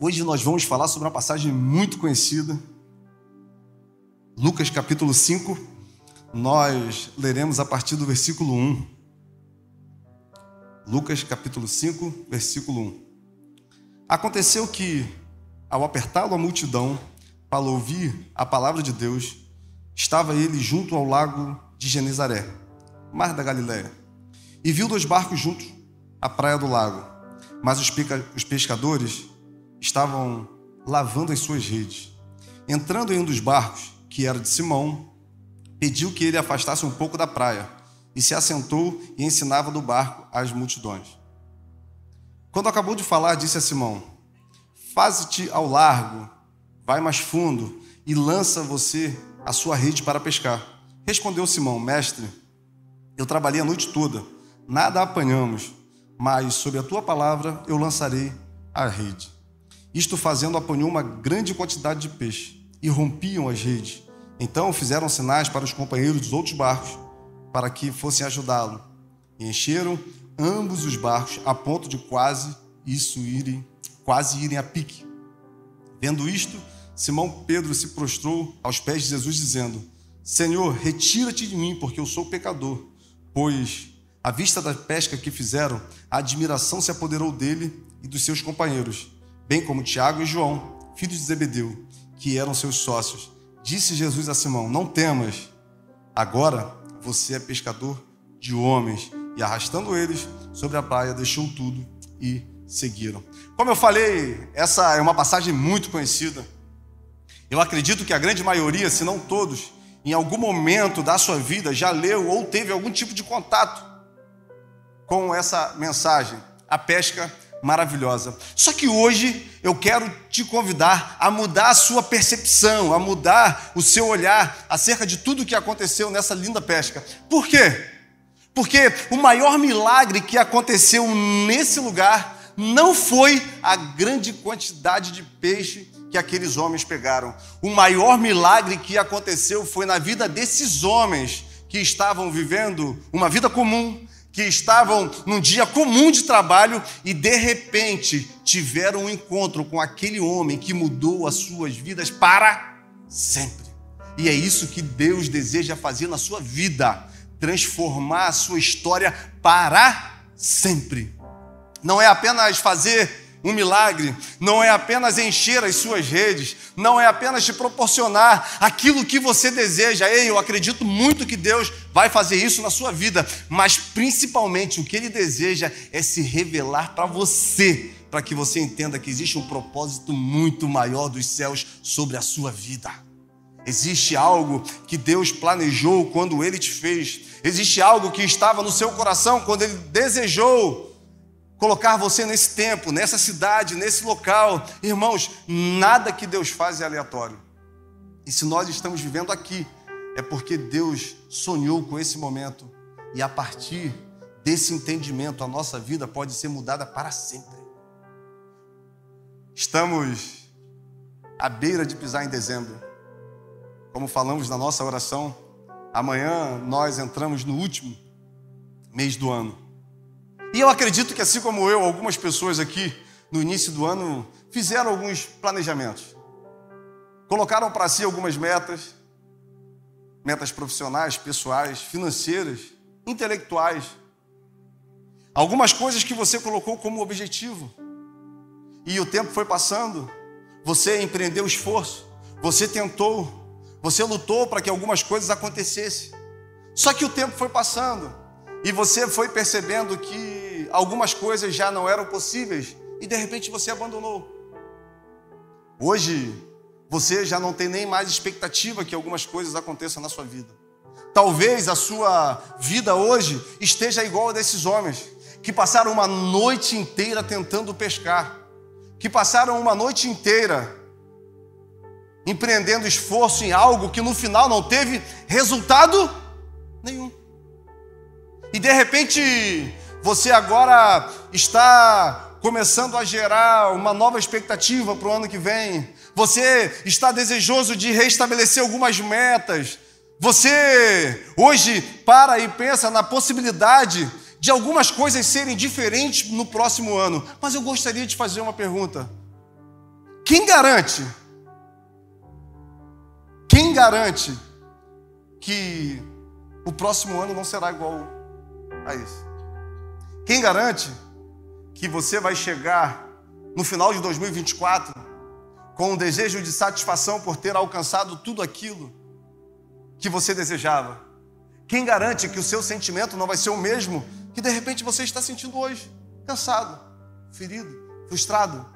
Hoje nós vamos falar sobre uma passagem muito conhecida. Lucas capítulo 5. Nós leremos a partir do versículo 1. Lucas capítulo 5, versículo 1. Aconteceu que, ao apertá-lo a multidão para ouvir a palavra de Deus, estava ele junto ao lago de Genezaré, mar da Galiléia, e viu dois barcos juntos à praia do lago, mas os pescadores estavam lavando as suas redes. Entrando em um dos barcos, que era de Simão, pediu que ele afastasse um pouco da praia e se assentou e ensinava do barco às multidões. Quando acabou de falar, disse a Simão: Faze-te ao largo, vai mais fundo e lança você a sua rede para pescar. Respondeu Simão: Mestre, eu trabalhei a noite toda, nada apanhamos, mas sob a tua palavra eu lançarei a rede. Isto fazendo, apanhou uma grande quantidade de peixe e rompiam as redes. Então fizeram sinais para os companheiros dos outros barcos para que fossem ajudá-lo. E encheram ambos os barcos a ponto de quase isso irem, quase irem a pique. Vendo isto, Simão Pedro se prostrou aos pés de Jesus dizendo: Senhor, retira-te de mim, porque eu sou pecador. Pois, à vista da pesca que fizeram, a admiração se apoderou dele e dos seus companheiros bem como Tiago e João, filhos de Zebedeu, que eram seus sócios. Disse Jesus a Simão: Não temas, agora você é pescador de homens. E arrastando eles sobre a praia, deixou tudo e seguiram. Como eu falei, essa é uma passagem muito conhecida. Eu acredito que a grande maioria, se não todos, em algum momento da sua vida já leu ou teve algum tipo de contato com essa mensagem, a pesca maravilhosa. Só que hoje eu quero te convidar a mudar a sua percepção, a mudar o seu olhar acerca de tudo o que aconteceu nessa linda pesca. Por quê? Porque o maior milagre que aconteceu nesse lugar não foi a grande quantidade de peixe que aqueles homens pegaram. O maior milagre que aconteceu foi na vida desses homens que estavam vivendo uma vida comum, que estavam num dia comum de trabalho e de repente tiveram um encontro com aquele homem que mudou as suas vidas para sempre. E é isso que Deus deseja fazer na sua vida, transformar a sua história para sempre. Não é apenas fazer um milagre não é apenas encher as suas redes, não é apenas te proporcionar aquilo que você deseja. Ei, eu acredito muito que Deus vai fazer isso na sua vida, mas principalmente o que Ele deseja é se revelar para você, para que você entenda que existe um propósito muito maior dos céus sobre a sua vida. Existe algo que Deus planejou quando Ele te fez. Existe algo que estava no seu coração quando Ele desejou colocar você nesse tempo, nessa cidade, nesse local. Irmãos, nada que Deus faz é aleatório. E se nós estamos vivendo aqui, é porque Deus sonhou com esse momento. E a partir desse entendimento, a nossa vida pode ser mudada para sempre. Estamos à beira de pisar em dezembro. Como falamos na nossa oração, amanhã nós entramos no último mês do ano. E eu acredito que, assim como eu, algumas pessoas aqui no início do ano fizeram alguns planejamentos. Colocaram para si algumas metas, metas profissionais, pessoais, financeiras, intelectuais. Algumas coisas que você colocou como objetivo. E o tempo foi passando, você empreendeu esforço, você tentou, você lutou para que algumas coisas acontecessem. Só que o tempo foi passando, e você foi percebendo que algumas coisas já não eram possíveis e de repente você abandonou. Hoje, você já não tem nem mais expectativa que algumas coisas aconteçam na sua vida. Talvez a sua vida hoje esteja igual a desses homens que passaram uma noite inteira tentando pescar, que passaram uma noite inteira empreendendo esforço em algo que no final não teve resultado nenhum. E de repente você agora está começando a gerar uma nova expectativa para o ano que vem. Você está desejoso de restabelecer algumas metas. Você hoje para e pensa na possibilidade de algumas coisas serem diferentes no próximo ano. Mas eu gostaria de fazer uma pergunta. Quem garante? Quem garante que o próximo ano não será igual a esse? Quem garante que você vai chegar no final de 2024 com um desejo de satisfação por ter alcançado tudo aquilo que você desejava? Quem garante que o seu sentimento não vai ser o mesmo que de repente você está sentindo hoje? Cansado, ferido, frustrado,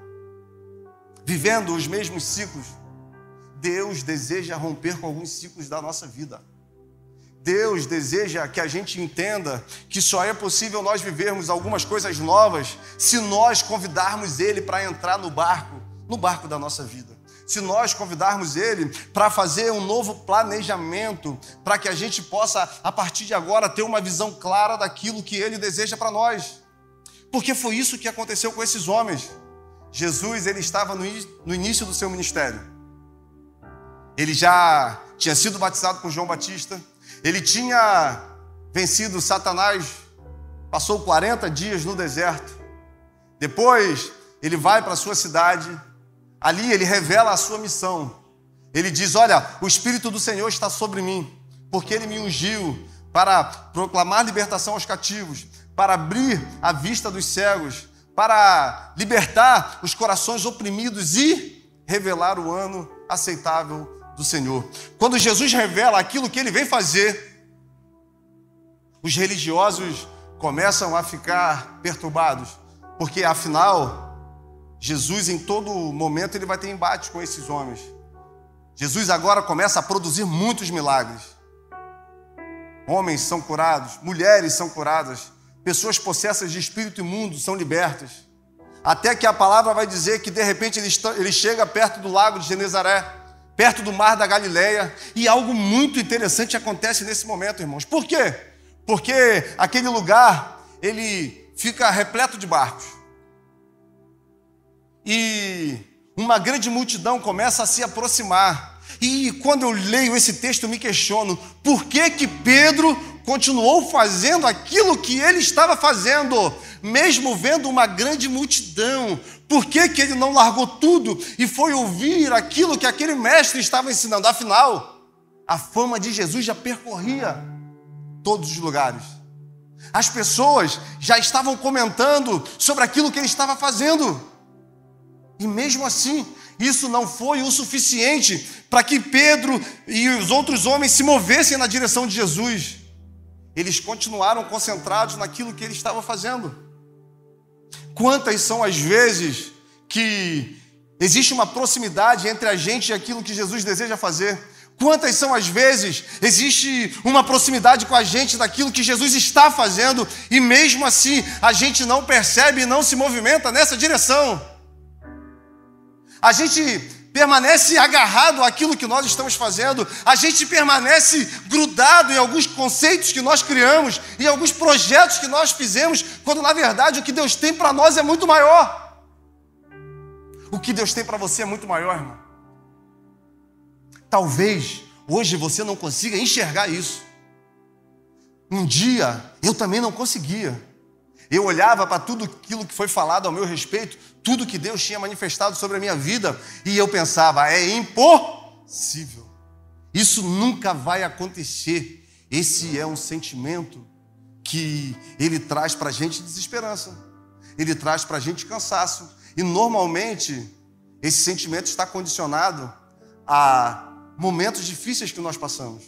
vivendo os mesmos ciclos. Deus deseja romper com alguns ciclos da nossa vida. Deus deseja que a gente entenda que só é possível nós vivermos algumas coisas novas se nós convidarmos Ele para entrar no barco, no barco da nossa vida. Se nós convidarmos Ele para fazer um novo planejamento, para que a gente possa, a partir de agora, ter uma visão clara daquilo que Ele deseja para nós. Porque foi isso que aconteceu com esses homens. Jesus, ele estava no, início do seu ministério. Ele já tinha sido batizado com João Batista ele tinha vencido Satanás, passou 40 dias no deserto. Depois, ele vai para sua cidade. Ali ele revela a sua missão. Ele diz: Olha, o Espírito do Senhor está sobre mim, porque ele me ungiu para proclamar libertação aos cativos, para abrir a vista dos cegos, para libertar os corações oprimidos e revelar o ano aceitável do Senhor. Quando Jesus revela aquilo que ele vem fazer, os religiosos começam a ficar perturbados, porque afinal, Jesus em todo momento ele vai ter embate com esses homens. Jesus agora começa a produzir muitos milagres. Homens são curados, mulheres são curadas, pessoas possessas de espírito imundo são libertas. Até que a palavra vai dizer que de repente ele, ele chega perto do lago de Genezaré perto do mar da Galileia, e algo muito interessante acontece nesse momento, irmãos. Por quê? Porque aquele lugar, ele fica repleto de barcos. E uma grande multidão começa a se aproximar. E quando eu leio esse texto, eu me questiono: por que que Pedro continuou fazendo aquilo que ele estava fazendo, mesmo vendo uma grande multidão? Por que, que ele não largou tudo e foi ouvir aquilo que aquele mestre estava ensinando? Afinal, a fama de Jesus já percorria todos os lugares. As pessoas já estavam comentando sobre aquilo que ele estava fazendo. E mesmo assim, isso não foi o suficiente para que Pedro e os outros homens se movessem na direção de Jesus. Eles continuaram concentrados naquilo que ele estava fazendo. Quantas são as vezes que existe uma proximidade entre a gente e aquilo que Jesus deseja fazer? Quantas são as vezes existe uma proximidade com a gente daquilo que Jesus está fazendo e mesmo assim a gente não percebe e não se movimenta nessa direção? A gente permanece agarrado àquilo que nós estamos fazendo, a gente permanece grudado em alguns conceitos que nós criamos, em alguns projetos que nós fizemos, quando na verdade o que Deus tem para nós é muito maior. O que Deus tem para você é muito maior, irmão. Talvez hoje você não consiga enxergar isso. Um dia eu também não conseguia. Eu olhava para tudo aquilo que foi falado ao meu respeito, tudo que Deus tinha manifestado sobre a minha vida, e eu pensava, é impossível. Isso nunca vai acontecer. Esse é um sentimento que ele traz para a gente desesperança, ele traz para a gente cansaço. E normalmente esse sentimento está condicionado a momentos difíceis que nós passamos,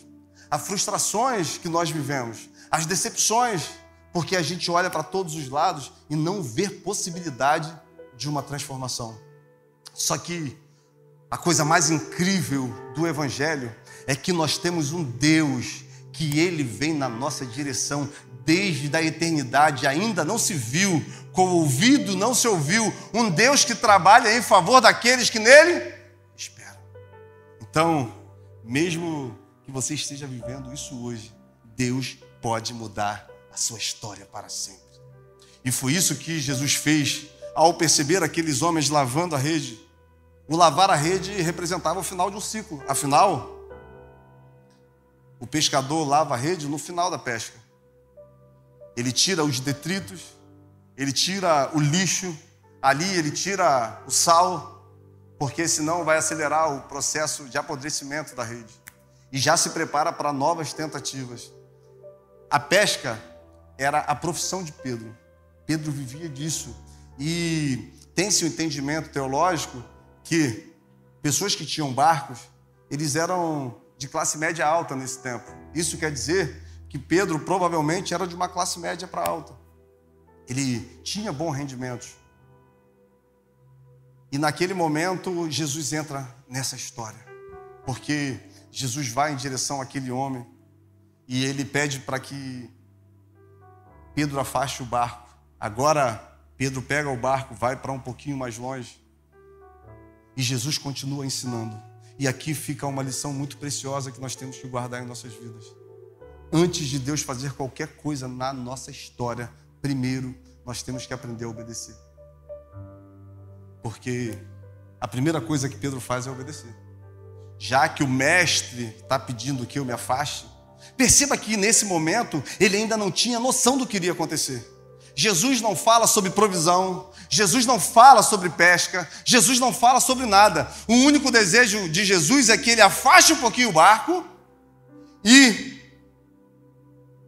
a frustrações que nós vivemos, as decepções porque a gente olha para todos os lados e não vê possibilidade de uma transformação. Só que a coisa mais incrível do Evangelho é que nós temos um Deus que ele vem na nossa direção desde a eternidade, ainda não se viu, com o ouvido não se ouviu, um Deus que trabalha em favor daqueles que nele esperam. Então, mesmo que você esteja vivendo isso hoje, Deus pode mudar a sua história para sempre. E foi isso que Jesus fez ao perceber aqueles homens lavando a rede. O lavar a rede representava o final de um ciclo. Afinal, o pescador lava a rede no final da pesca. Ele tira os detritos, ele tira o lixo, ali ele tira o sal, porque senão vai acelerar o processo de apodrecimento da rede. E já se prepara para novas tentativas. A pesca era a profissão de Pedro. Pedro vivia disso. E tem-se o um entendimento teológico que pessoas que tinham barcos, eles eram de classe média alta nesse tempo. Isso quer dizer que Pedro provavelmente era de uma classe média para alta. Ele tinha bom rendimento. E naquele momento, Jesus entra nessa história. Porque Jesus vai em direção àquele homem e ele pede para que Pedro afaste o barco. Agora, Pedro pega o barco, vai para um pouquinho mais longe. E Jesus continua ensinando. E aqui fica uma lição muito preciosa que nós temos que guardar em nossas vidas. Antes de Deus fazer qualquer coisa na nossa história, primeiro nós temos que aprender a obedecer. Porque a primeira coisa que Pedro faz é obedecer. Já que o mestre está pedindo que eu me afaste, perceba que nesse momento ele ainda não tinha noção do que iria acontecer. Jesus não fala sobre provisão, Jesus não fala sobre pesca, Jesus não fala sobre nada. O único desejo de Jesus é que ele afaste um pouquinho o barco e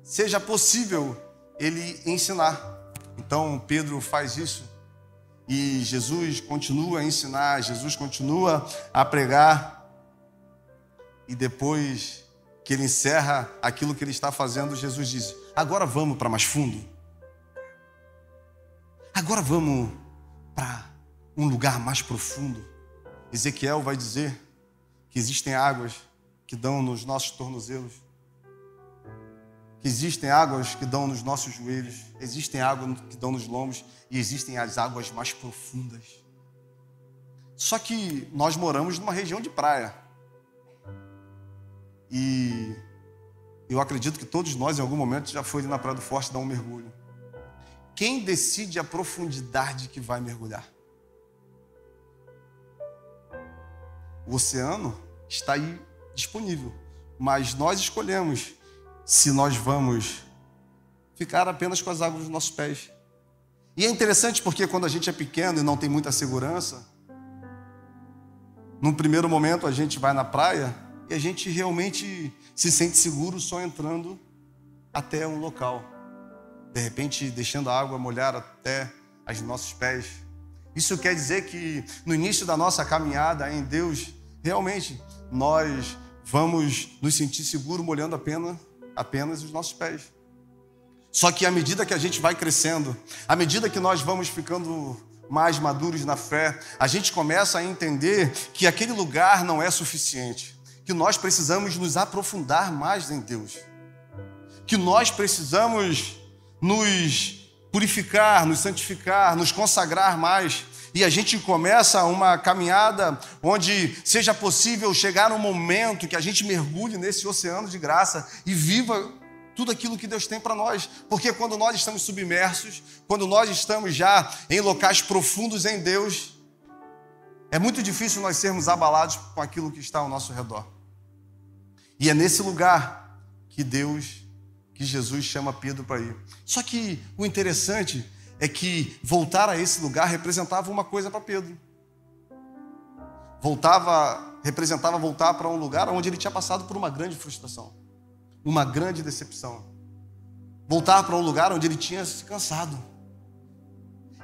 seja possível ele ensinar. Então Pedro faz isso e Jesus continua a ensinar, Jesus continua a pregar. E depois que ele encerra aquilo que ele está fazendo, Jesus diz: Agora vamos para mais fundo. Agora vamos para um lugar mais profundo. Ezequiel vai dizer que existem águas que dão nos nossos tornozelos que existem águas que dão nos nossos joelhos, existem águas que dão nos lombos e existem as águas mais profundas. Só que nós moramos numa região de praia. E eu acredito que todos nós, em algum momento, já foi na Praia do Forte dar um mergulho. Quem decide a profundidade que vai mergulhar? O oceano está aí disponível, mas nós escolhemos se nós vamos ficar apenas com as águas dos nossos pés. E é interessante porque quando a gente é pequeno e não tem muita segurança, num primeiro momento a gente vai na praia e a gente realmente se sente seguro só entrando até um local. De repente, deixando a água molhar até os nossos pés. Isso quer dizer que no início da nossa caminhada em Deus, realmente nós vamos nos sentir seguros molhando apenas apenas os nossos pés. Só que à medida que a gente vai crescendo, à medida que nós vamos ficando mais maduros na fé, a gente começa a entender que aquele lugar não é suficiente, que nós precisamos nos aprofundar mais em Deus, que nós precisamos nos purificar, nos santificar, nos consagrar mais, e a gente começa uma caminhada onde seja possível chegar um momento que a gente mergulhe nesse oceano de graça e viva tudo aquilo que Deus tem para nós. Porque quando nós estamos submersos, quando nós estamos já em locais profundos em Deus, é muito difícil nós sermos abalados com aquilo que está ao nosso redor. E é nesse lugar que Deus, que Jesus chama Pedro para ir. Só que o interessante é que voltar a esse lugar representava uma coisa para Pedro. Voltava, representava voltar para um lugar onde ele tinha passado por uma grande frustração, uma grande decepção. Voltar para um lugar onde ele tinha se cansado.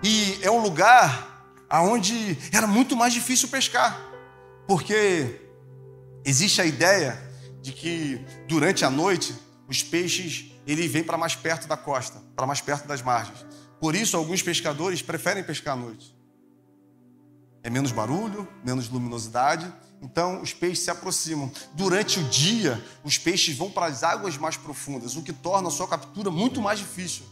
E é um lugar aonde era muito mais difícil pescar, porque existe a ideia de que durante a noite os peixes ele vem para mais perto da costa, para mais perto das margens. Por isso, alguns pescadores preferem pescar à noite. É menos barulho, menos luminosidade, então os peixes se aproximam. Durante o dia, os peixes vão para as águas mais profundas, o que torna a sua captura muito mais difícil.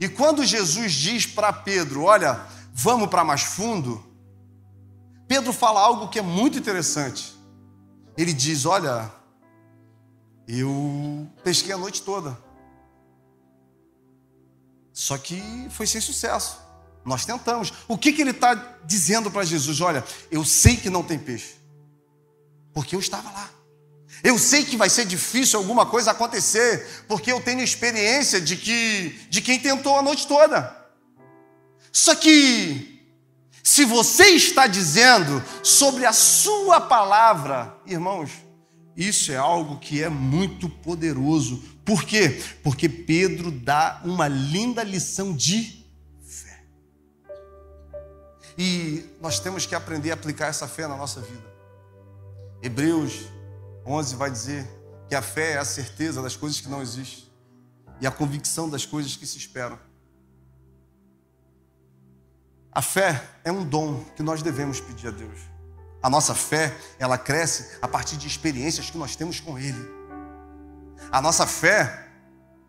E quando Jesus diz para Pedro: Olha, vamos para mais fundo, Pedro fala algo que é muito interessante. Ele diz: Olha, eu pesquei a noite toda, só que foi sem sucesso. Nós tentamos. O que, que ele está dizendo para Jesus? Olha, eu sei que não tem peixe, porque eu estava lá. Eu sei que vai ser difícil alguma coisa acontecer, porque eu tenho experiência de que de quem tentou a noite toda. Só que Se você está dizendo sobre a sua palavra, irmãos, isso é algo que é muito poderoso. Por quê? Porque Pedro dá uma linda lição de fé. E nós temos que aprender a aplicar essa fé na nossa vida. Hebreus 11 vai dizer que a fé é a certeza das coisas que não existem e a convicção das coisas que se esperam. A fé é um dom que nós devemos pedir a Deus. A nossa fé, ela cresce a partir de experiências que nós temos com Ele. A nossa fé,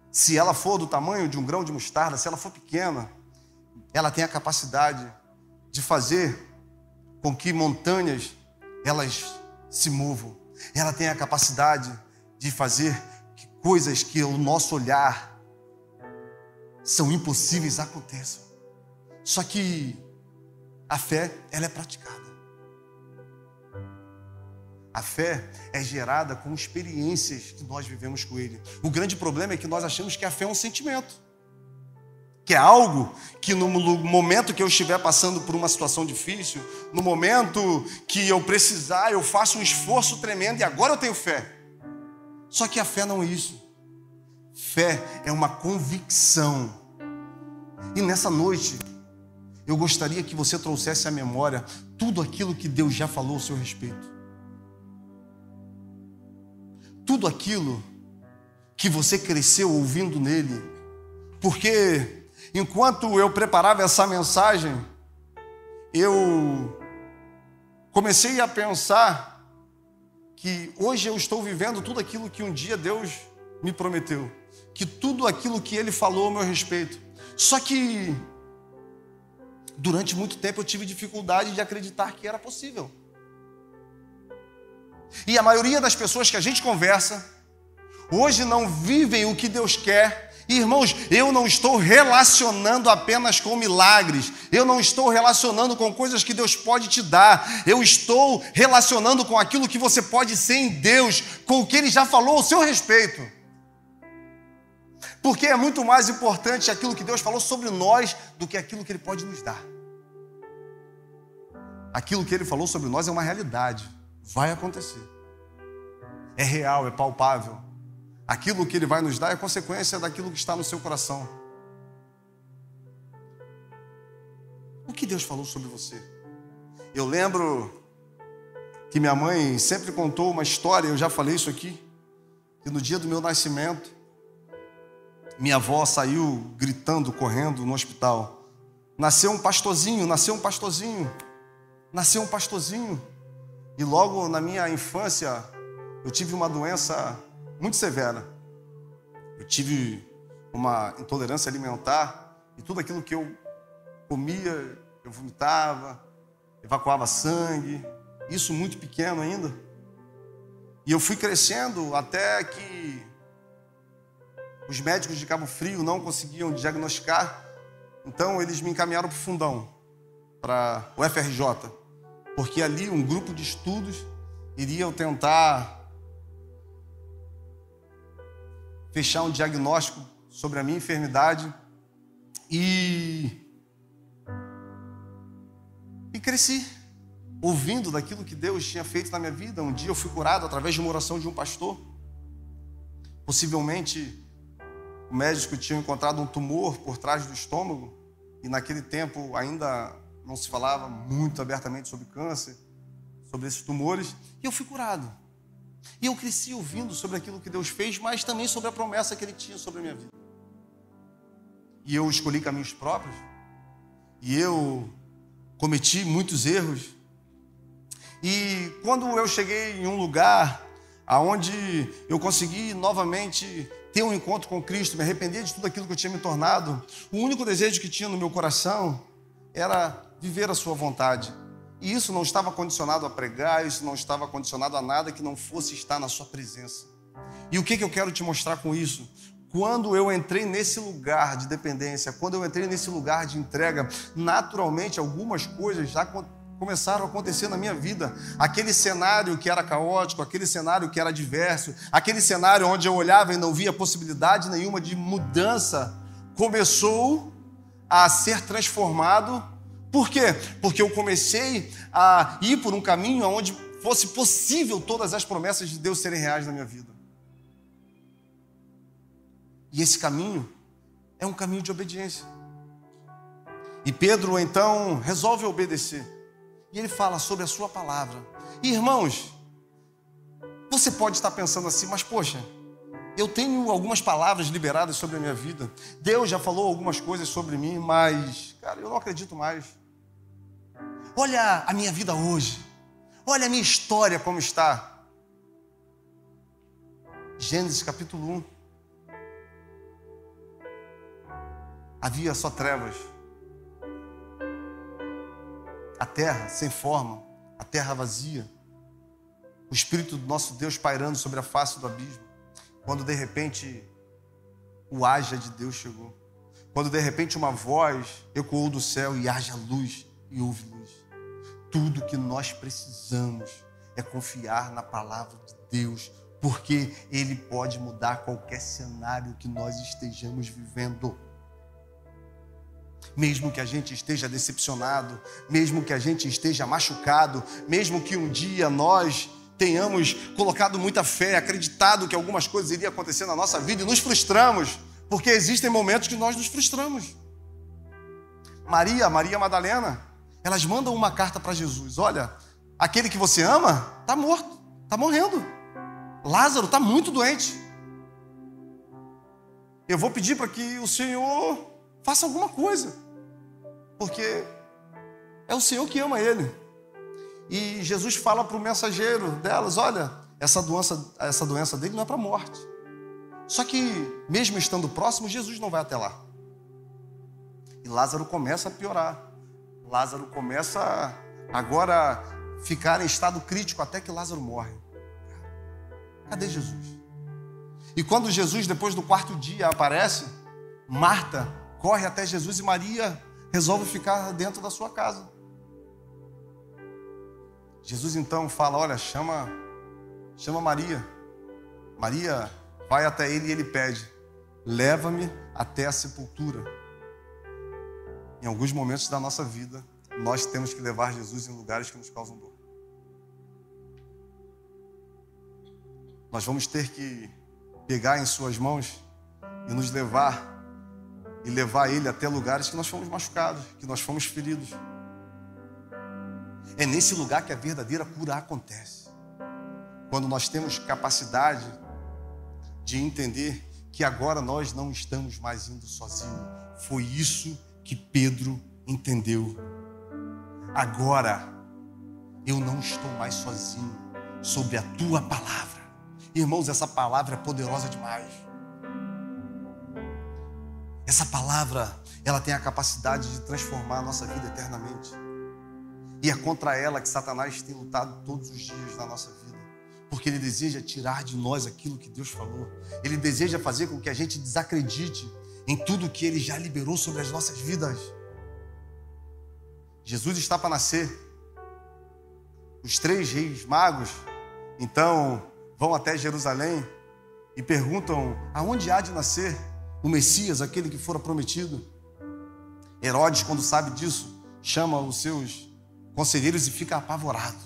se ela for do tamanho de um grão de mostarda, se ela for pequena, ela tem a capacidade de fazer com que montanhas elas se movam. Ela tem a capacidade de fazer que coisas que o nosso olhar são impossíveis aconteçam. Só que a fé, ela é praticada. A fé é gerada com experiências que nós vivemos com Ele. O grande problema é que nós achamos que a fé é um sentimento, que é algo que no momento que eu estiver passando por uma situação difícil, no momento que eu precisar, eu faço um esforço tremendo e agora eu tenho fé. Só que a fé não é isso. Fé é uma convicção. E nessa noite, eu gostaria que você trouxesse à memória tudo aquilo que Deus já falou ao seu respeito tudo aquilo que você cresceu ouvindo nele. Porque enquanto eu preparava essa mensagem, eu comecei a pensar que hoje eu estou vivendo tudo aquilo que um dia Deus me prometeu, que tudo aquilo que ele falou a meu respeito. Só que durante muito tempo eu tive dificuldade de acreditar que era possível. E a maioria das pessoas que a gente conversa, hoje não vivem o que Deus quer. Irmãos, eu não estou relacionando apenas com milagres, eu não estou relacionando com coisas que Deus pode te dar, eu estou relacionando com aquilo que você pode ser em Deus, com o que Ele já falou ao seu respeito. Porque é muito mais importante aquilo que Deus falou sobre nós do que aquilo que Ele pode nos dar. Aquilo que Ele falou sobre nós é uma realidade. Vai acontecer. É real, é palpável. Aquilo que Ele vai nos dar é consequência daquilo que está no seu coração. O que Deus falou sobre você? Eu lembro que minha mãe sempre contou uma história, eu já falei isso aqui, que no dia do meu nascimento, minha avó saiu gritando, correndo no hospital. Nasceu um pastorzinho, nasceu um pastorzinho, nasceu um pastorzinho. E logo na minha infância, eu tive uma doença muito severa. Eu tive uma intolerância alimentar e tudo aquilo que eu comia, eu vomitava, evacuava sangue, isso muito pequeno ainda. E eu fui crescendo até que os médicos de Cabo Frio não conseguiam diagnosticar, então eles me encaminharam para o fundão, para o FRJ porque ali um grupo de estudos iriam tentar fechar um diagnóstico sobre a minha enfermidade e e cresci ouvindo daquilo que Deus tinha feito na minha vida. Um dia eu fui curado através de uma oração de um pastor. Possivelmente o médico tinha encontrado um tumor por trás do estômago e naquele tempo ainda não se falava muito abertamente sobre câncer, sobre esses tumores, e eu fui curado. E eu cresci ouvindo sobre aquilo que Deus fez, mas também sobre a promessa que Ele tinha sobre a minha vida. E eu escolhi caminhos próprios, e eu cometi muitos erros. E quando eu cheguei em um lugar aonde eu consegui novamente ter um encontro com Cristo, me arrepender de tudo aquilo que eu tinha me tornado, o único desejo que tinha no meu coração era viver a sua vontade. E isso não estava condicionado a pregar, isso não estava condicionado a nada que não fosse estar na sua presença. E o que, que eu quero te mostrar com isso? Quando eu entrei nesse lugar de dependência, quando eu entrei nesse lugar de entrega, naturalmente algumas coisas já começaram a acontecer na minha vida. Aquele cenário que era caótico, aquele cenário que era adverso, aquele cenário onde eu olhava e não via possibilidade nenhuma de mudança, começou a ser transformado Por quê? Porque eu comecei a ir por um caminho onde fosse possível todas as promessas de Deus serem reais na minha vida. E esse caminho é um caminho de obediência. E Pedro então resolve obedecer. E ele fala sobre a sua palavra. E irmãos, você pode estar pensando assim, mas poxa, eu tenho algumas palavras liberadas sobre a minha vida. Deus já falou algumas coisas sobre mim, mas, cara, eu não acredito mais. Olha a minha vida hoje. Olha a minha história como está. Gênesis capítulo 1. Havia só trevas. A terra sem forma, a terra vazia. O Espírito do nosso Deus pairando sobre a face do abismo. Quando de repente o haja de Deus chegou. Quando de repente uma voz ecoou do céu e haja luz e houve luz. Tudo que nós precisamos é confiar na palavra de Deus, porque Ele pode mudar qualquer cenário que nós estejamos vivendo. Mesmo que a gente esteja decepcionado, mesmo que a gente esteja machucado, mesmo que um dia nós tenhamos colocado muita fé, acreditado que algumas coisas iriam acontecer na nossa vida e nos frustramos, porque existem momentos que nós nos frustramos. Maria, Maria Madalena, elas mandam uma carta para Jesus: Olha, aquele que você ama está morto, está morrendo. Lázaro está muito doente. Eu vou pedir para que o Senhor faça alguma coisa, porque é o Senhor que ama ele. E Jesus fala para o mensageiro delas: olha, essa doença, essa doença dele não é para morte. Só que, mesmo estando próximo, Jesus não vai até lá. E Lázaro começa a piorar. Lázaro começa a agora ficar em estado crítico até que Lázaro morre. Cadê Jesus? E quando Jesus, depois do quarto dia, aparece, Marta corre até Jesus e Maria resolve ficar dentro da sua casa. Jesus então fala: Olha, chama, chama Maria. Maria vai até ele e ele pede: Leva-me até a sepultura. Em alguns momentos da nossa vida, nós temos que levar Jesus em lugares que nos causam dor. Nós vamos ter que pegar em Suas mãos e nos levar e levar Ele até lugares que nós fomos machucados, que nós fomos feridos. É nesse lugar que a verdadeira cura acontece. Quando nós temos capacidade de entender que agora nós não estamos mais indo sozinhos. Foi isso que Pedro entendeu. Agora eu não estou mais sozinho sobre a tua palavra. Irmãos, essa palavra é poderosa demais. Essa palavra, ela tem a capacidade de transformar a nossa vida eternamente. E é contra ela que Satanás tem lutado todos os dias na nossa vida. Porque ele deseja tirar de nós aquilo que Deus falou. Ele deseja fazer com que a gente desacredite em tudo que ele já liberou sobre as nossas vidas. Jesus está para nascer. Os três reis magos, então, vão até Jerusalém e perguntam: aonde há de nascer o Messias, aquele que fora prometido? Herodes, quando sabe disso, chama os seus conselheiros e fica apavorado.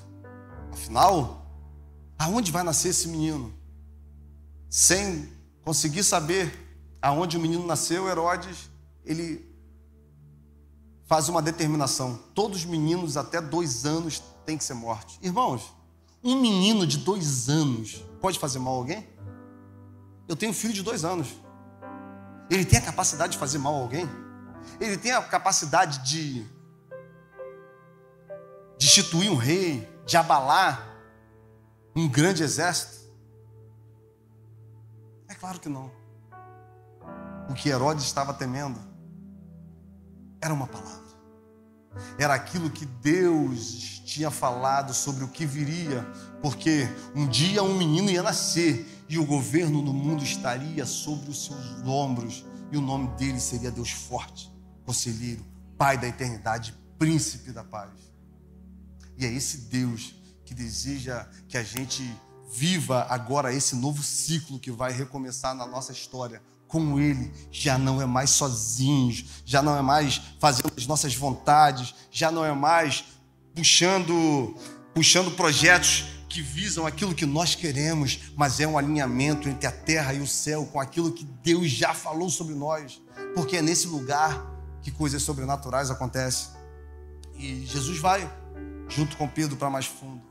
Afinal, aonde vai nascer esse menino? Sem conseguir saber aonde o menino nasceu, Herodes, ele faz uma determinação: todos os meninos até dois anos têm que ser mortos. Irmãos, um menino de dois anos pode fazer mal a alguém? Eu tenho um filho de dois anos. Ele tem a capacidade de fazer mal a alguém? Ele tem a capacidade de de instituir um rei, de abalar um grande exército? É claro que não. O que Herodes estava temendo era uma palavra. Era aquilo que Deus tinha falado sobre o que viria, porque um dia um menino ia nascer e o governo do mundo estaria sobre os seus ombros, e o nome dele seria Deus Forte, Conselheiro, Pai da Eternidade, Príncipe da Paz. E é esse Deus que deseja que a gente viva agora esse novo ciclo que vai recomeçar na nossa história com Ele, já não é mais sozinhos, já não é mais fazendo as nossas vontades, já não é mais puxando, puxando projetos que visam aquilo que nós queremos, mas é um alinhamento entre a terra e o céu com aquilo que Deus já falou sobre nós, porque é nesse lugar que coisas sobrenaturais acontecem. E Jesus vai junto com Pedro para mais fundo.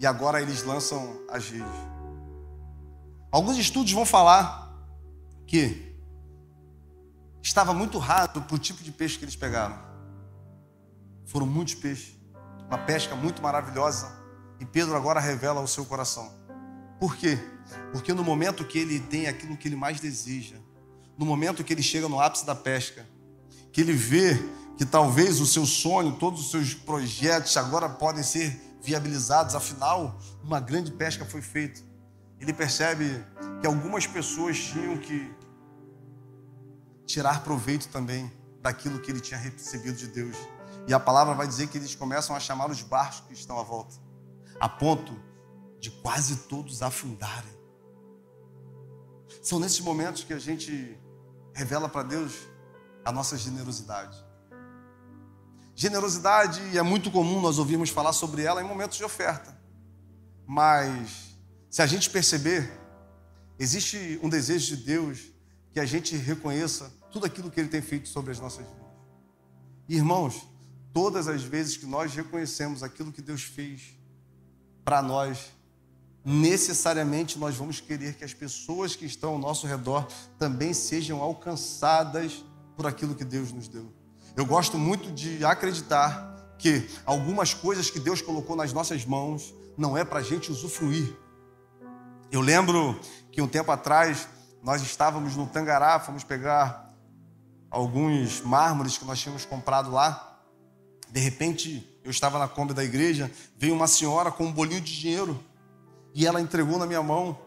E agora eles lançam as redes. Alguns estudos vão falar que estava muito raro para o tipo de peixe que eles pegaram. Foram muitos peixes, uma pesca muito maravilhosa. E Pedro agora revela o seu coração. Por quê? Porque no momento que ele tem aquilo que ele mais deseja, no momento que ele chega no ápice da pesca, que ele vê que talvez o seu sonho, todos os seus projetos agora podem ser viabilizados, afinal, uma grande pesca foi feita. Ele percebe que algumas pessoas tinham que tirar proveito também daquilo que ele tinha recebido de Deus. E a palavra vai dizer que eles começam a chamar os barcos que estão à volta, a ponto de quase todos afundarem. São nesses momentos que a gente revela para Deus a nossa generosidade. Generosidade é muito comum nós ouvirmos falar sobre ela em momentos de oferta. Mas se a gente perceber, existe um desejo de Deus que a gente reconheça tudo aquilo que ele tem feito sobre as nossas vidas. Irmãos, todas as vezes que nós reconhecemos aquilo que Deus fez para nós, necessariamente nós vamos querer que as pessoas que estão ao nosso redor também sejam alcançadas por aquilo que Deus nos deu. Eu gosto muito de acreditar que algumas coisas que Deus colocou nas nossas mãos não é para a gente usufruir. Eu lembro que um tempo atrás nós estávamos no Tangará, fomos pegar alguns mármores que nós tínhamos comprado lá. De repente, eu estava na Kombi da igreja, veio uma senhora com um bolinho de dinheiro e ela entregou na minha mão.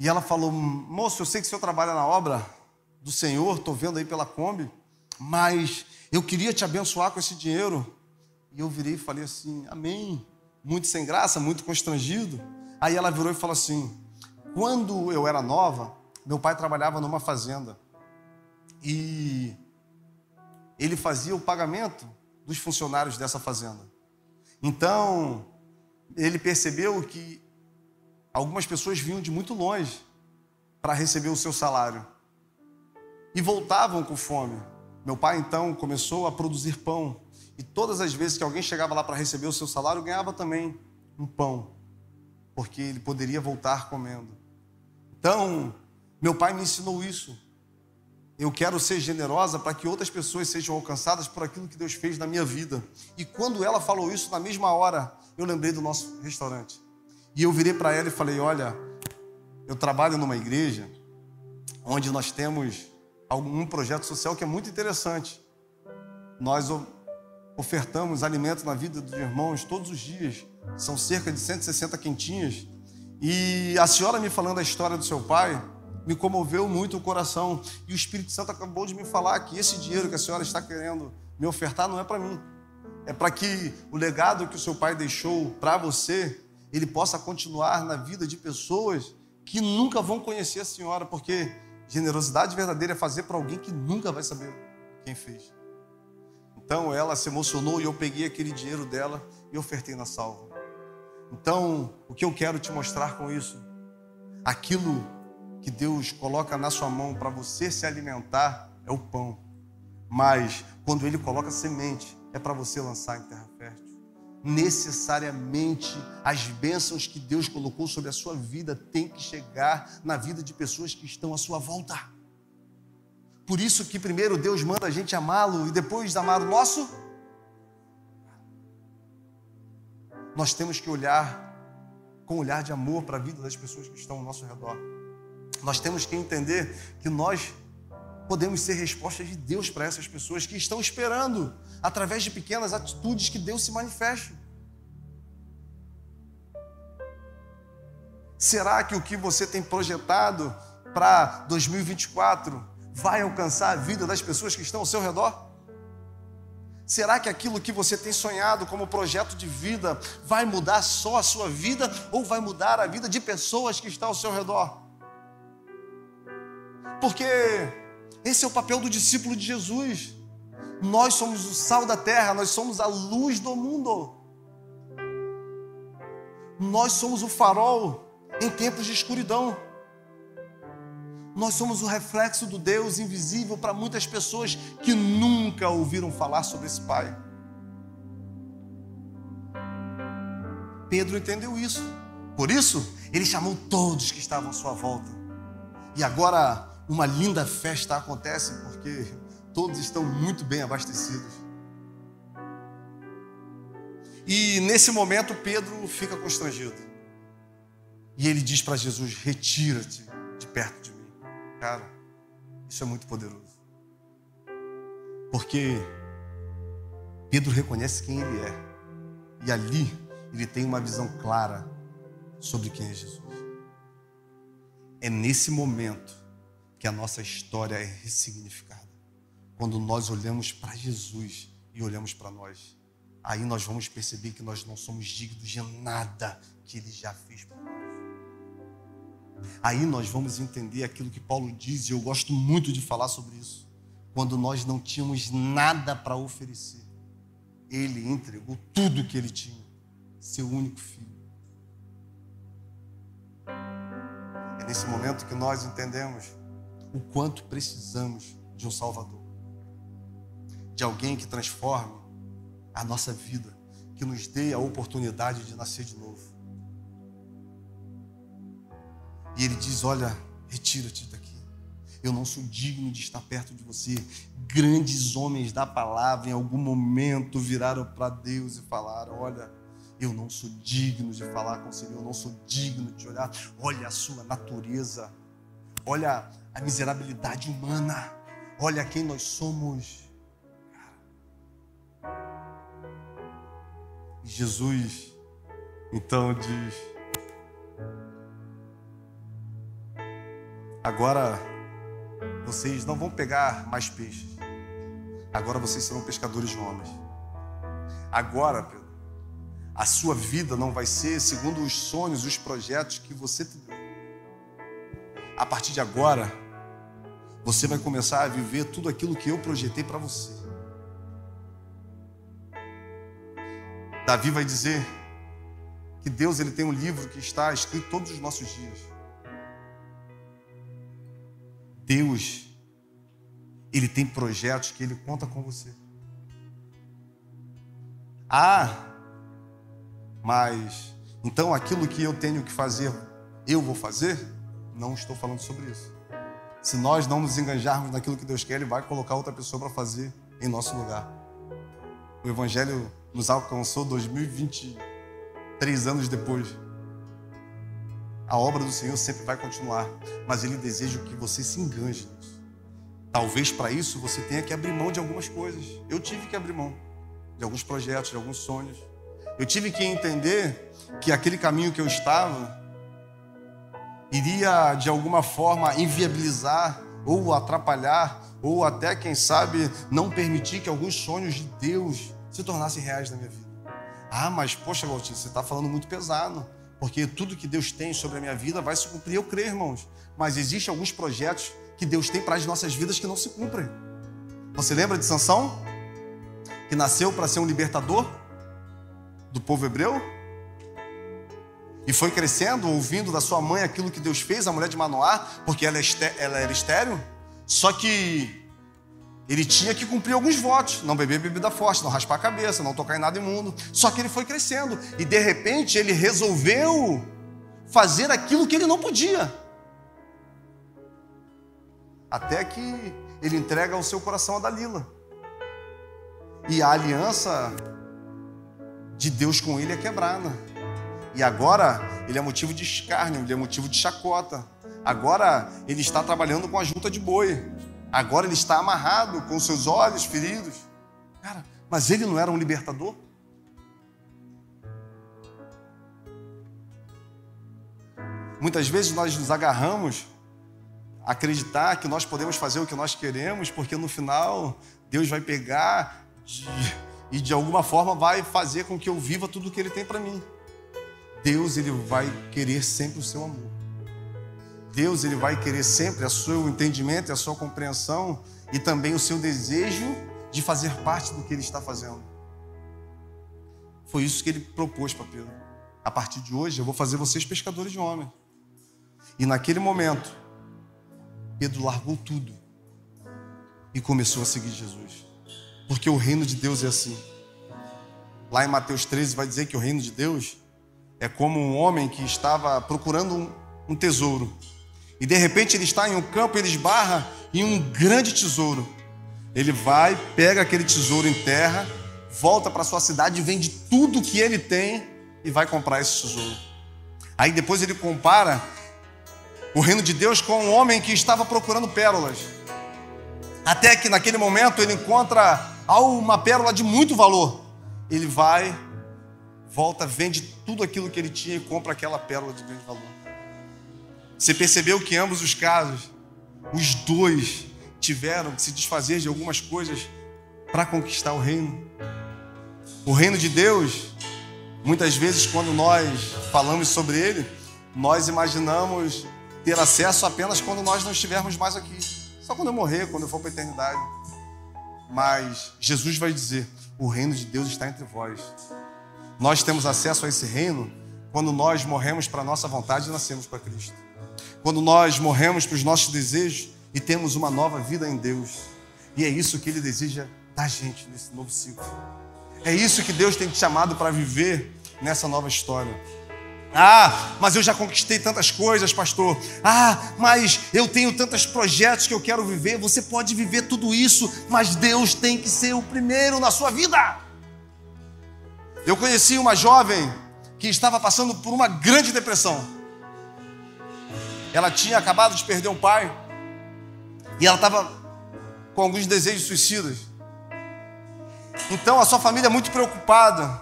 E ela falou: Moço, eu sei que o senhor trabalha na obra do Senhor, estou vendo aí pela Kombi mas eu queria te abençoar com esse dinheiro. E eu virei e falei assim: Amém. Muito sem graça, muito constrangido. Aí ela virou e falou assim: Quando eu era nova, meu pai trabalhava numa fazenda. E ele fazia o pagamento dos funcionários dessa fazenda. Então, ele percebeu que algumas pessoas vinham de muito longe para receber o seu salário e voltavam com fome. Meu pai então começou a produzir pão. E todas as vezes que alguém chegava lá para receber o seu salário, ganhava também um pão, porque ele poderia voltar comendo. Então, meu pai me ensinou isso. Eu quero ser generosa para que outras pessoas sejam alcançadas por aquilo que Deus fez na minha vida. E quando ela falou isso, na mesma hora, eu lembrei do nosso restaurante. E eu virei para ela e falei: Olha, eu trabalho numa igreja onde nós temos um projeto social que é muito interessante. Nós ofertamos alimentos na vida dos irmãos todos os dias. São cerca de 160 quentinhas. E a senhora me falando a história do seu pai me comoveu muito o coração. E o Espírito Santo acabou de me falar que esse dinheiro que a senhora está querendo me ofertar não é para mim. É para que o legado que o seu pai deixou para você, ele possa continuar na vida de pessoas que nunca vão conhecer a senhora, porque Generosidade verdadeira é fazer para alguém que nunca vai saber quem fez. Então ela se emocionou e eu peguei aquele dinheiro dela e ofertei na salva. Então, o que eu quero te mostrar com isso? Aquilo que Deus coloca na sua mão para você se alimentar é o pão. Mas quando ele coloca semente, é para você lançar em terra fértil necessariamente as bênçãos que Deus colocou sobre a sua vida têm que chegar na vida de pessoas que estão à sua volta. Por isso que primeiro Deus manda a gente amá-lo e depois amar o nosso. Nós temos que olhar com um olhar de amor para a vida das pessoas que estão ao nosso redor. Nós temos que entender que nós podemos ser respostas de Deus para essas pessoas que estão esperando, através de pequenas atitudes, que Deus se manifeste. Será que o que você tem projetado para 2024 vai alcançar a vida das pessoas que estão ao seu redor? Será que aquilo que você tem sonhado como projeto de vida vai mudar só a sua vida ou vai mudar a vida de pessoas que estão ao seu redor? Porque esse é o papel do discípulo de Jesus. Nós somos o sal da terra, nós somos a luz do mundo. Nós somos o farol em tempos de escuridão. Nós somos o reflexo do Deus invisível para muitas pessoas que nunca ouviram falar sobre esse Pai. Pedro entendeu isso. Por isso, ele chamou todos que estavam à sua volta. E agora, uma linda festa acontece porque todos estão muito bem abastecidos. E nesse momento, Pedro fica constrangido. E ele diz para Jesus: Retira-te de perto de mim. Cara, isso é muito poderoso. Porque Pedro reconhece quem ele é. E ali ele tem uma visão clara sobre quem é Jesus. É nesse momento que a nossa história é ressignificada. Quando nós olhamos para Jesus e olhamos para nós, aí nós vamos perceber que nós não somos dignos de nada que Ele já fez por. Aí nós vamos entender aquilo que Paulo diz, e eu gosto muito de falar sobre isso. Quando nós não tínhamos nada para oferecer, Ele entregou tudo que Ele tinha, seu único filho. É nesse momento que nós entendemos o quanto precisamos de um Salvador, de alguém que transforme a nossa vida, que nos dê a oportunidade de nascer de novo. E ele diz: Olha, retira-te daqui. Eu não sou digno de estar perto de você. Grandes homens da palavra, em algum momento, viraram para Deus e falaram: Olha, eu não sou digno de falar com o Senhor, eu não sou digno de olhar. Olha a sua natureza, olha a miserabilidade humana, olha quem nós somos. Jesus então diz: Agora vocês não vão pegar mais peixes, agora vocês serão pescadores de homens. Agora, Pedro a sua vida não vai ser segundo os sonhos, os projetos que você te deu. A partir de agora, você vai começar a viver tudo aquilo que eu projetei para você. Davi vai dizer que Deus ele tem um livro que está escrito todos os nossos dias. Deus ele tem projetos que ele conta com você. Ah, mas então aquilo que eu tenho que fazer, eu vou fazer? Não estou falando sobre isso. Se nós não nos enganjarmos naquilo que Deus quer, Ele vai colocar outra pessoa para fazer em nosso lugar. O Evangelho nos alcançou 2023 anos depois. A obra do Senhor sempre vai continuar, mas Ele deseja que você se engane nisso. Talvez para isso você tenha que abrir mão de algumas coisas. Eu tive que abrir mão de alguns projetos, de alguns sonhos. Eu tive que entender que aquele caminho que eu estava iria de alguma forma inviabilizar ou atrapalhar ou até quem sabe não permitir que alguns sonhos de Deus se tornassem reais na minha vida. Ah, mas poxa, Valtinho, você está falando muito pesado, porque tudo que Deus tem sobre a minha vida vai se cumprir. Eu creio, irmãos, mas existem alguns projetos que Deus tem para as nossas vidas que não se cumprem. Você lembra de Sansão? Que nasceu para ser um libertador? do povo hebreu? E foi crescendo, ouvindo da sua mãe aquilo que Deus fez, a mulher de Manoá, porque ela, é ela era estéreo. Só que ele tinha que cumprir alguns votos: não beber bebida forte, não raspar a cabeça, não tocar em nada imundo. Só que ele foi crescendo e de repente ele resolveu fazer aquilo que ele não podia. Até que ele entrega o seu coração a Dalila. E a aliança de Deus com ele é quebrada. E agora ele é motivo de escárnio, ele é motivo de chacota. Agora ele está trabalhando com a junta de boi. Agora ele está amarrado com seus olhos feridos. Cara, mas ele não era um libertador? Muitas vezes nós nos agarramos a acreditar que nós podemos fazer o que nós queremos, porque no final Deus vai pegar e de alguma forma vai fazer com que eu viva tudo o que Ele tem para mim. Deus ele vai querer sempre o seu amor. Deus ele vai querer sempre o seu entendimento, a sua compreensão e também o seu desejo de fazer parte do que ele está fazendo. Foi isso que ele propôs para Pedro. A partir de hoje eu vou fazer vocês pescadores de homem. E naquele momento, Pedro largou tudo e começou a seguir Jesus. Porque o reino de Deus é assim. Lá em Mateus 13 vai dizer que o reino de Deus é como um homem que estava procurando um, um tesouro. E de repente ele está em um campo, ele esbarra em um grande tesouro. Ele vai, pega aquele tesouro em terra, volta para sua cidade, vende tudo que ele tem e vai comprar esse tesouro. Aí depois ele compara o reino de Deus com um homem que estava procurando pérolas. Até que naquele momento ele encontra uma pérola de muito valor. Ele vai, volta, vende tudo aquilo que ele tinha e compra aquela pérola de grande valor. Você percebeu que ambos os casos, os dois tiveram que se desfazer de algumas coisas para conquistar o reino. O reino de Deus, muitas vezes, quando nós falamos sobre ele, nós imaginamos ter acesso apenas quando nós não estivermos mais aqui. Só quando eu morrer, quando eu for para a eternidade. Mas Jesus vai dizer: o reino de Deus está entre vós. Nós temos acesso a esse reino quando nós morremos para a nossa vontade e nascemos para Cristo. Quando nós morremos para os nossos desejos e temos uma nova vida em Deus. E é isso que Ele deseja da gente nesse novo ciclo. É isso que Deus tem te chamado para viver nessa nova história. Ah, mas eu já conquistei tantas coisas, pastor. Ah, mas eu tenho tantos projetos que eu quero viver. Você pode viver tudo isso, mas Deus tem que ser o primeiro na sua vida. Eu conheci uma jovem que estava passando por uma grande depressão. Ela tinha acabado de perder um pai e ela estava com alguns desejos suicidas. Então a sua família, muito preocupada,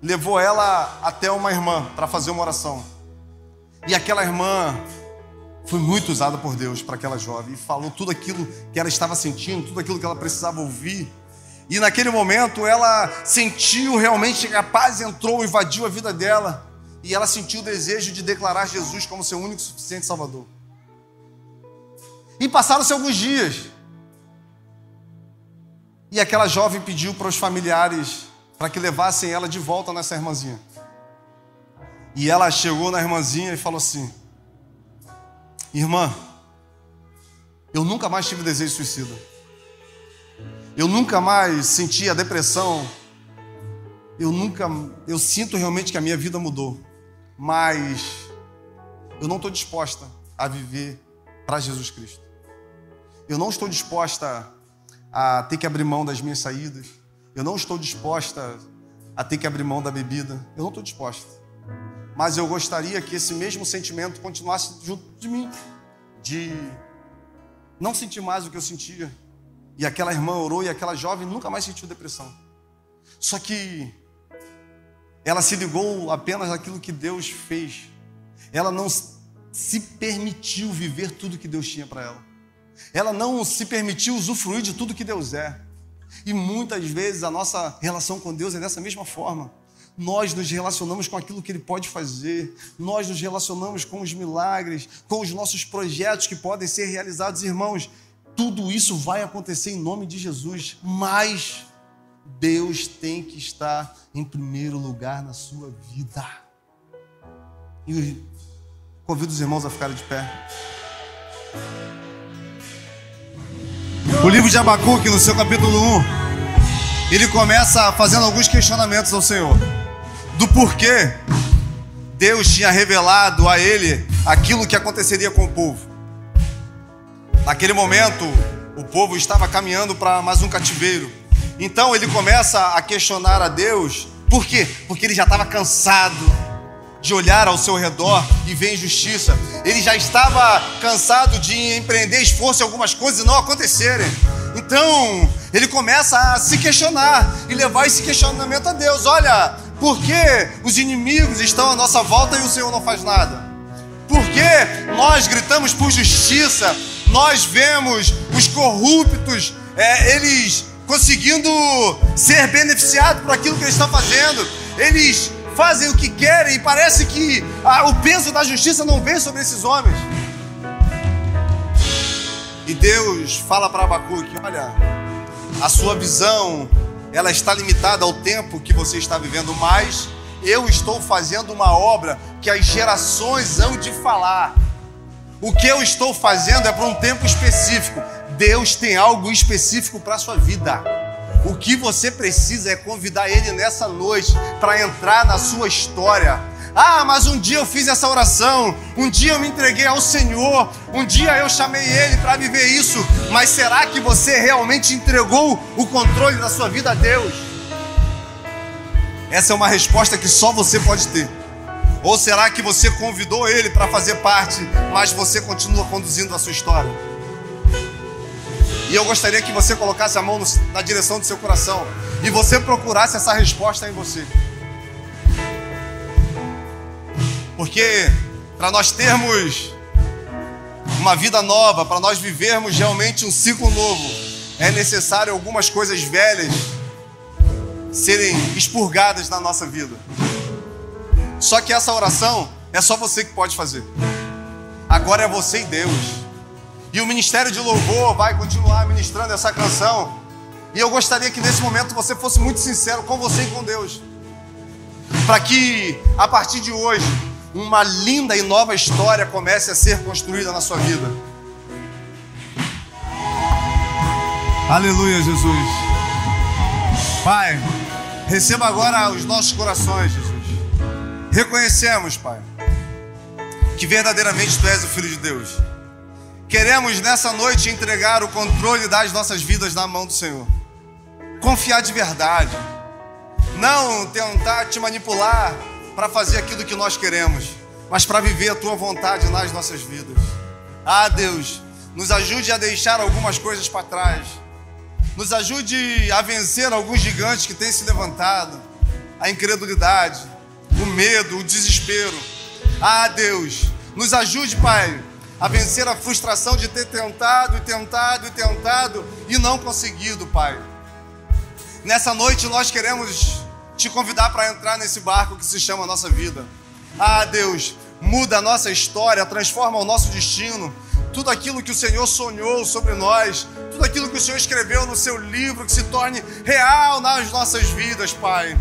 levou ela até uma irmã para fazer uma oração. E aquela irmã foi muito usada por Deus para aquela jovem e falou tudo aquilo que ela estava sentindo, tudo aquilo que ela precisava ouvir. E naquele momento ela sentiu realmente que a paz entrou, invadiu a vida dela e ela sentiu o desejo de declarar Jesus como seu único e suficiente Salvador. E passaram-se alguns dias. E aquela jovem pediu para os familiares para que levassem ela de volta nessa irmãzinha. E ela chegou na irmãzinha e falou assim: Irmã, eu nunca mais tive desejo suicida. Eu nunca mais senti a depressão. Eu nunca, eu sinto realmente que a minha vida mudou mas eu não estou disposta a viver para Jesus Cristo. Eu não estou disposta a ter que abrir mão das minhas saídas. Eu não estou disposta a ter que abrir mão da bebida. Eu não estou disposta. Mas eu gostaria que esse mesmo sentimento continuasse junto de mim, de não sentir mais o que eu sentia. E aquela irmã orou e aquela jovem nunca mais sentiu depressão. Só que ela se ligou apenas àquilo que Deus fez. Ela não se permitiu viver tudo que Deus tinha para ela. Ela não se permitiu usufruir de tudo que Deus é. E muitas vezes a nossa relação com Deus é dessa mesma forma. Nós nos relacionamos com aquilo que Ele pode fazer, nós nos relacionamos com os milagres, com os nossos projetos que podem ser realizados, irmãos. Tudo isso vai acontecer em nome de Jesus, mas Deus tem que estar em primeiro lugar na sua vida. E convido os irmãos a ficarem de pé. O livro de Abacuque, no seu capítulo 1, ele começa fazendo alguns questionamentos ao Senhor. Do porquê Deus tinha revelado a ele aquilo que aconteceria com o povo. Naquele momento, o povo estava caminhando para mais um cativeiro. Então ele começa a questionar a Deus. Por quê? Porque ele já estava cansado de olhar ao seu redor e ver injustiça. Ele já estava cansado de empreender esforço em algumas coisas e não acontecerem. Então, ele começa a se questionar e levar esse questionamento a Deus. Olha, por que os inimigos estão à nossa volta e o Senhor não faz nada? Por que nós gritamos por justiça? Nós vemos os corruptos, é, eles conseguindo ser beneficiado por aquilo que eles estão fazendo. Eles fazem o que querem e parece que ah, o peso da justiça não vem sobre esses homens. E Deus fala para Abacuque: olha, a sua visão ela está limitada ao tempo que você está vivendo, mas eu estou fazendo uma obra que as gerações hão de falar. O que eu estou fazendo é para um tempo específico. Deus tem algo específico para a sua vida. O que você precisa é convidar Ele nessa noite para entrar na sua história. Ah, mas um dia eu fiz essa oração, um dia eu me entreguei ao Senhor, um dia eu chamei Ele para viver isso, mas será que você realmente entregou o controle da sua vida a Deus? Essa é uma resposta que só você pode ter. Ou será que você convidou ele para fazer parte, mas você continua conduzindo a sua história? E eu gostaria que você colocasse a mão na direção do seu coração e você procurasse essa resposta em você. Porque para nós termos uma vida nova, para nós vivermos realmente um ciclo novo, é necessário algumas coisas velhas serem expurgadas na nossa vida. Só que essa oração é só você que pode fazer. Agora é você e Deus. E o ministério de louvor vai continuar ministrando essa canção. E eu gostaria que nesse momento você fosse muito sincero com você e com Deus. Para que a partir de hoje uma linda e nova história comece a ser construída na sua vida. Aleluia, Jesus. Pai, receba agora os nossos corações, Jesus. Reconhecemos, Pai, que verdadeiramente Tu és o Filho de Deus. Queremos nessa noite entregar o controle das nossas vidas na mão do Senhor. Confiar de verdade. Não tentar te manipular para fazer aquilo que nós queremos, mas para viver a tua vontade nas nossas vidas. Ah, Deus, nos ajude a deixar algumas coisas para trás. Nos ajude a vencer alguns gigantes que têm se levantado. A incredulidade, o medo, o desespero. Ah, Deus, nos ajude, Pai, a vencer a frustração de ter tentado e tentado e tentado e não conseguido, Pai. Nessa noite nós queremos te convidar para entrar nesse barco que se chama nossa vida. Ah, Deus, muda a nossa história, transforma o nosso destino. Tudo aquilo que o Senhor sonhou sobre nós, tudo aquilo que o Senhor escreveu no seu livro, que se torne real nas nossas vidas, Pai.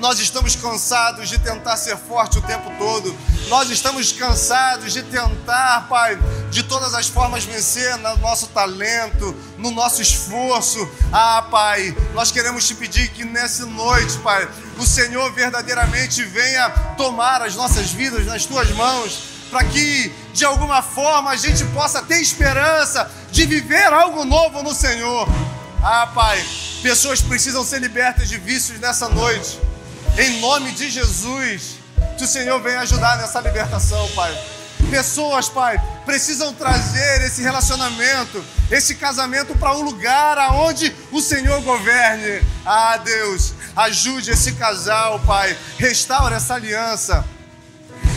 Nós estamos cansados de tentar ser forte o tempo todo. Nós estamos cansados de tentar, Pai, de todas as formas vencer no nosso talento, no nosso esforço. Ah, Pai, nós queremos te pedir que nessa noite, Pai, o Senhor verdadeiramente venha tomar as nossas vidas nas tuas mãos, para que de alguma forma a gente possa ter esperança de viver algo novo no Senhor. Ah, Pai, pessoas precisam ser libertas de vícios nessa noite. Em nome de Jesus, que o Senhor venha ajudar nessa libertação, Pai. Pessoas, Pai, precisam trazer esse relacionamento, esse casamento para um lugar aonde o Senhor governe. Ah, Deus, ajude esse casal, Pai. Restaure essa aliança.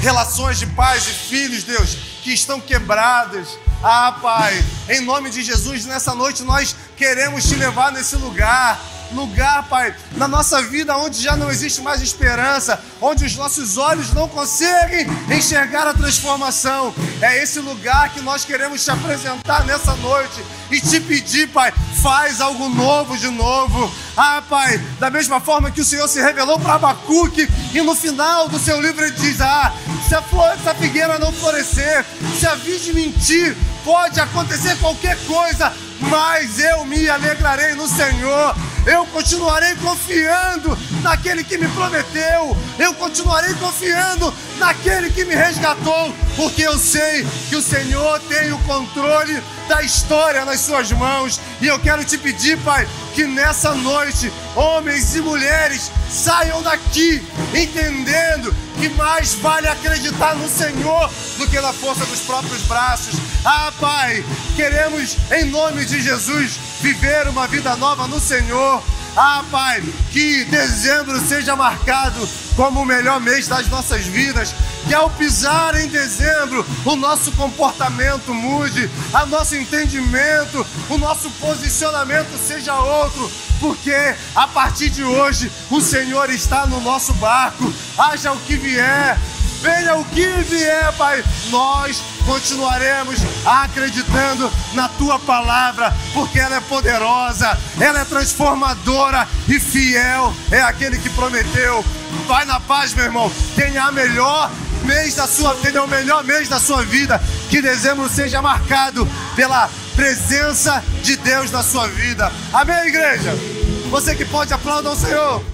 Relações de pais e filhos, Deus, que estão quebradas. Ah, Pai, em nome de Jesus, nessa noite nós queremos te levar nesse lugar lugar, Pai, na nossa vida onde já não existe mais esperança, onde os nossos olhos não conseguem enxergar a transformação. É esse lugar que nós queremos te apresentar nessa noite e te pedir, Pai, faz algo novo de novo. Ah, Pai, da mesma forma que o Senhor se revelou para Abacuque e no final do seu livro ele diz: Ah, se a, flor, se a figueira não florescer, se a vide mentir, pode acontecer qualquer coisa, mas eu me alegrarei no Senhor. Eu continuarei confiando naquele que me prometeu. Eu continuarei confiando naquele que me resgatou, porque eu sei que o Senhor tem o controle da história nas suas mãos. E eu quero te pedir, Pai, que nessa noite, homens e mulheres saiam daqui entendendo que mais vale acreditar no Senhor do que na força dos próprios braços. Ah, Pai, queremos em nome de Jesus viver uma vida nova no Senhor. Ah, Pai, que dezembro seja marcado como o melhor mês das nossas vidas. Que ao pisar em dezembro, o nosso comportamento mude, o nosso entendimento, o nosso posicionamento seja outro, porque a partir de hoje o Senhor está no nosso barco, haja o que vier, venha o que vier, Pai, nós continuaremos acreditando na tua palavra, porque ela é poderosa, ela é transformadora e fiel é aquele que prometeu. Vai na paz, meu irmão. Tenha a melhor mês da sua vida, o melhor mês da sua vida. Que dezembro seja marcado pela presença de Deus na sua vida. Amém, igreja? Você que pode aplaudir ao Senhor.